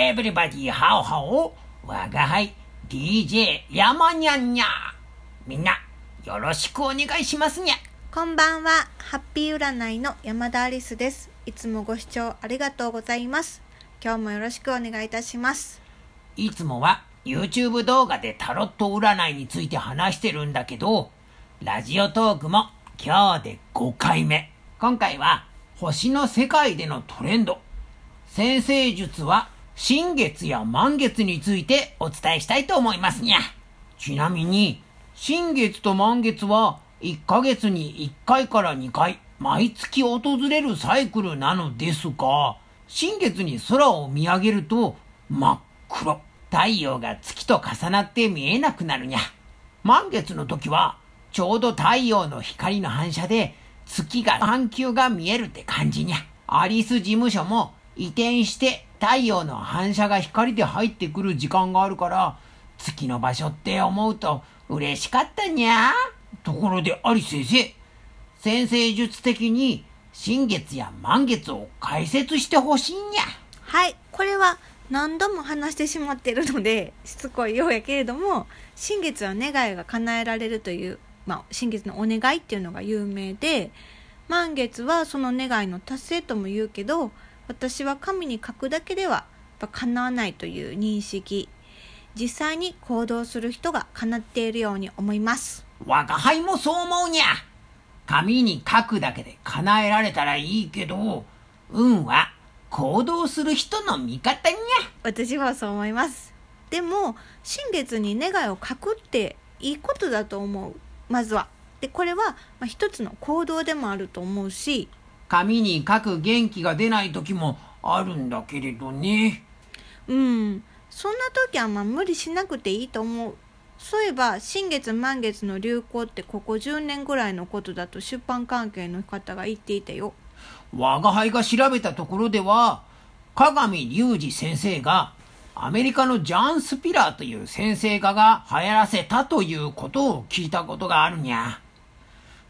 エブリバディハオハオ、我が輩 DJ 山にゃんにゃ。みんな、よろしくお願いしますにゃ。こんばんは、ハッピー占いの山田アリスです。いつもご視聴ありがとうございます。今日もよろしくお願いいたします。いつもは YouTube 動画でタロット占いについて話してるんだけど、ラジオトークも今日で5回目。今回は星の世界でのトレンド。先生術は新月や満月についてお伝えしたいと思いますにゃ。ちなみに、新月と満月は1ヶ月に1回から2回、毎月訪れるサイクルなのですが、新月に空を見上げると真っ黒。太陽が月と重なって見えなくなるにゃ。満月の時は、ちょうど太陽の光の反射で月が半球が見えるって感じにゃ。アリス事務所も移転して太陽の反射が光で入ってくる時間があるから、月の場所って思うと嬉しかったにゃ。ところでアリ先生、先生術的に新月や満月を解説してほしいにゃ。はい、これは何度も話してしまってるので、しつこいようやけれども、新月は願いが叶えられるという、まあ、新月のお願いっていうのが有名で、満月はその願いの達成とも言うけど、私は神に書くだけではやっぱ叶わないという認識。実際に行動する人が叶っているように思います。我が輩もそう思うにゃ。紙に書くだけで叶えられたらいいけど、運は行動する人の味方にゃ。私はそう思いますでも新月に願いを書くっていいことだと思うまずはでこれは、まあ、一つの行動でもあると思うし紙に書く元気が出ない時もあるんだけれどね。うんそんな時はまあ無理しなくていいと思うそういえば新月満月の流行ってここ10年ぐらいのことだと出版関係の方が言っていたよ我が輩が調べたところでは、鏡隆二先生が、アメリカのジャン・スピラーという先生画が流行らせたということを聞いたことがあるにゃ。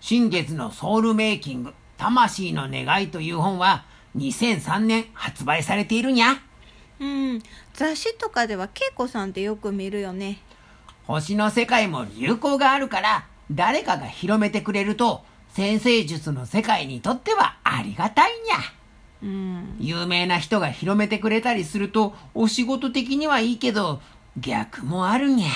新月のソウルメイキング、魂の願いという本は、2003年発売されているにゃ。うん。雑誌とかでは恵子さんってよく見るよね。星の世界も流行があるから、誰かが広めてくれると、先生術の世界にとってはありがたいにゃ。うん。有名な人が広めてくれたりするとお仕事的にはいいけど逆もあるにゃ。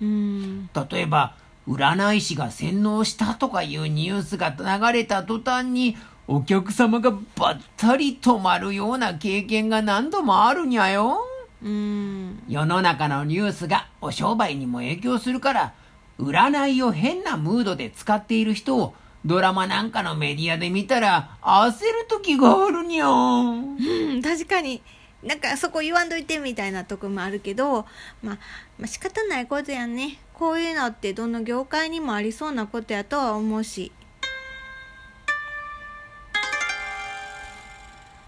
うん。例えば占い師が洗脳したとかいうニュースが流れた途端にお客様がばったり止まるような経験が何度もあるにゃよ。うん。世の中のニュースがお商売にも影響するから占いを変なムードで使っている人をドラマなんかのメディアで見たら焦る時があるにゃ。うん、確かになんかそこ言わんといてみたいなとこもあるけど、まあ、まあ仕方ないことやねこういうのってどの業界にもありそうなことやとは思うし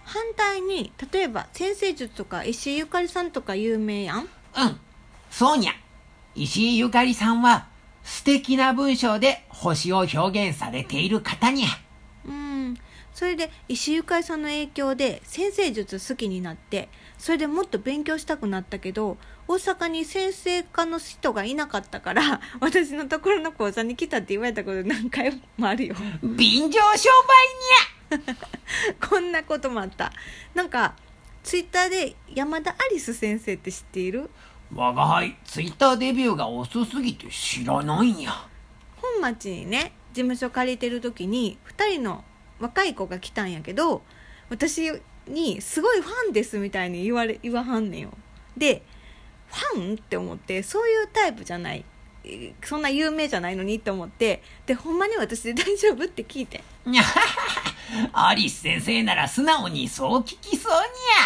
反対に例えば先生術とか石井ゆかりさんとか有名やんうん、そうにゃ。石井ゆかりさんは素敵な文章で星を表現されている方にゃ。うんそれで石井ゆかりさんの影響で先生術好きになってそれでもっと勉強したくなったけど大阪に先生科の人がいなかったから 私のところの講座に来たって言われたこと何回もあるよ便乗商売に こんなこともあったなんかツイッターで山田アリス先生って知っている？ゃ。我が輩、ツイッターデビューが遅すぎて知らないにゃ。本町にね事務所借りてる時に2人の若い子が来たんやけど私に「すごいファンです」みたいに言われ言わはんねんよ。でファンって思ってそういうタイプじゃない。えーそんな有名じゃないのにって思ってでほんまに私で大丈夫って聞いて アリス先生なら素直にそう聞きそうに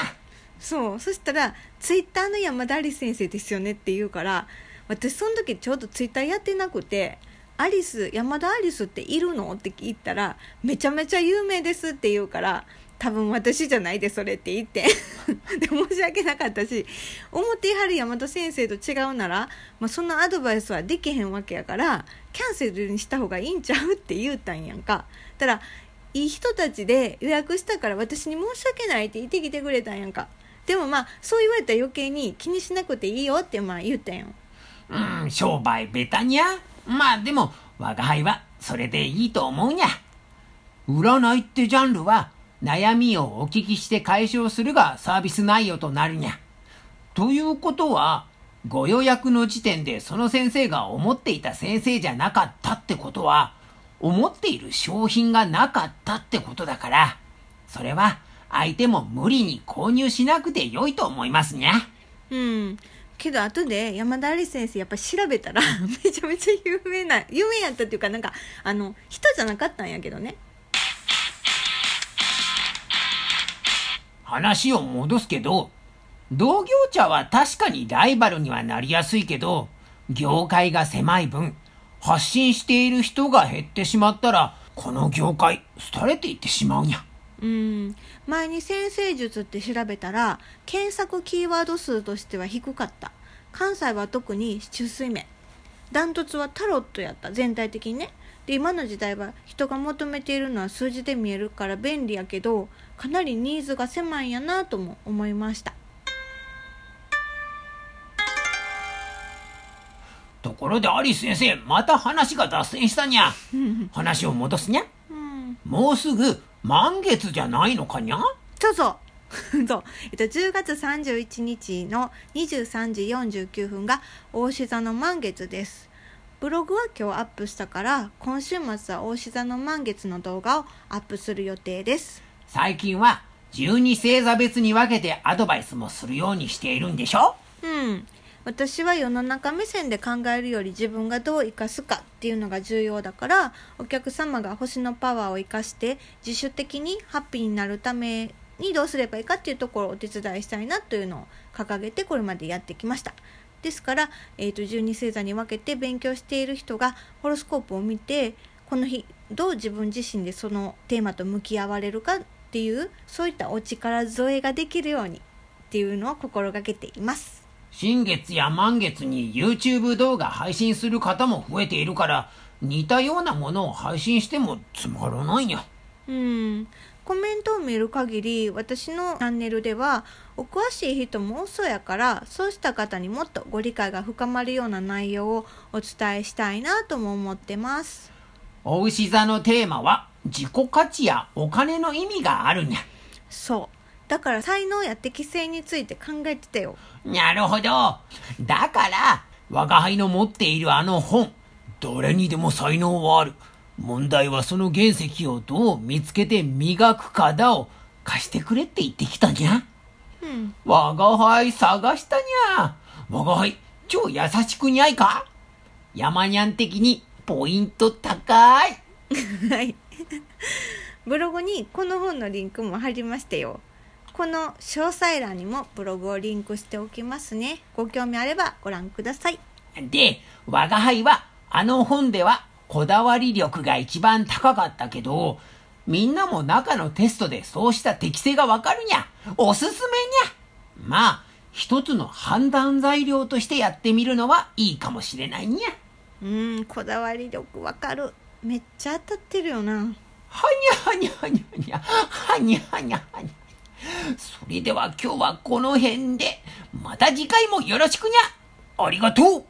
ゃ。そう。そしたら「ツイッターの山田アリス先生ですよね」って言うから私その時ちょうどツイッターやってなくて「アリス山田アリスっているの?」って聞いたら「めちゃめちゃ有名です」って言うから「多分私じゃないでそれ」って言って で申し訳なかったし思っていはる山田先生と違うなら、まあ、そんなアドバイスはできへんわけやからキャンセルにした方がいいんちゃうって言うたんやんか。たらいい人たちで予約したから私に申し訳ないって言ってきてくれたんやんかでもまあそう言われたら余計に気にしなくていいよってまあ言ったんようん、商売ベタにゃ。まあでも、我が輩はそれでいいと思うにゃ。占いってジャンルは、悩みをお聞きして解消するがサービス内容となるにゃ。ということは、ご予約の時点でその先生が思っていた先生じゃなかったってことは、思っている商品がなかったってことだから、それは相手も無理に購入しなくてよいと思いますにゃ。うんけど後で山田有先生やっぱ調べたら めちゃめちゃ有名な有名やったっていうかなんかあの人じゃなかったんやけどね話を戻すけど、同業者は確かにライバルにはなりやすいけど、業界が狭い分、発信している人が減ってしまったら、この業界、廃れていってしまうにゃ。うん。前に先生術って調べたら検索キーワード数としては低かった。関西は特に七水面。ダントツはタロットやった。全体的にね。で今の時代は人が求めているのは数字で見えるから便利やけどかなりニーズが狭いんやなとも思いました。ところでアリス先生、また話が脱線したにゃ。話を戻すにゃ。うん。もうすぐ満月じゃないのかにゃ？そうそう。そう、えっと、10月31日の23時49分が大志座の満月です。ブログは今日アップしたから今週末は大志座の満月の動画をアップする予定です。最近は12星座別に分けてアドバイスもするようにしているんでしょ？うん私は世の中目線で考えるより自分がどう生かすかっていうのが重要だからお客様が星のパワーを生かして自主的にハッピーになるためにどうすればいいかっていうところをお手伝いしたいなというのを掲げてこれまでやってきました。ですから、えー、と12星座に分けて勉強している人がホロスコープを見てこの日どう自分自身でそのテーマと向き合われるかっていうそういったお力添えができるようにっていうのを心がけています。新月や満月に YouTube 動画配信する方も増えているから、似たようなものを配信してもつまらないにゃ。うんコメントを見る限り私のチャンネルではお詳しい人も多そうやからそうした方にもっとご理解が深まるような内容をお伝えしたいなとも思ってますお牛座のテーマは自己価値やお金の意味があるにゃ。そうだから才能や適性について考えてたよなるほど。だから、我が輩の持っているあの本、誰にでも才能はある。問題はその原石をどう見つけて磨くかだを貸してくれって言ってきたにゃ。うん我が輩探したにゃ。我が輩、超優しくにゃいか山にゃん的にポイント高い。はいブログにこの本のリンクも貼りましたよこの詳細欄にもブログをリンクしておきますねご興味あればご覧くださいで、我が輩は、あの本では、こだわり力が一番高かったけど、みんなも中のテストでそうした適性がわかるにゃ。おすすめにゃ。まあ、一つの判断材料としてやってみるのはいいかもしれないにゃ。うんこだわり力わかるめっちゃ当たってるよなはにゃはにゃはにゃはにゃ、はにゃはにゃはにゃ。それでは今日はこの辺で、また次回もよろしくにゃ。ありがとう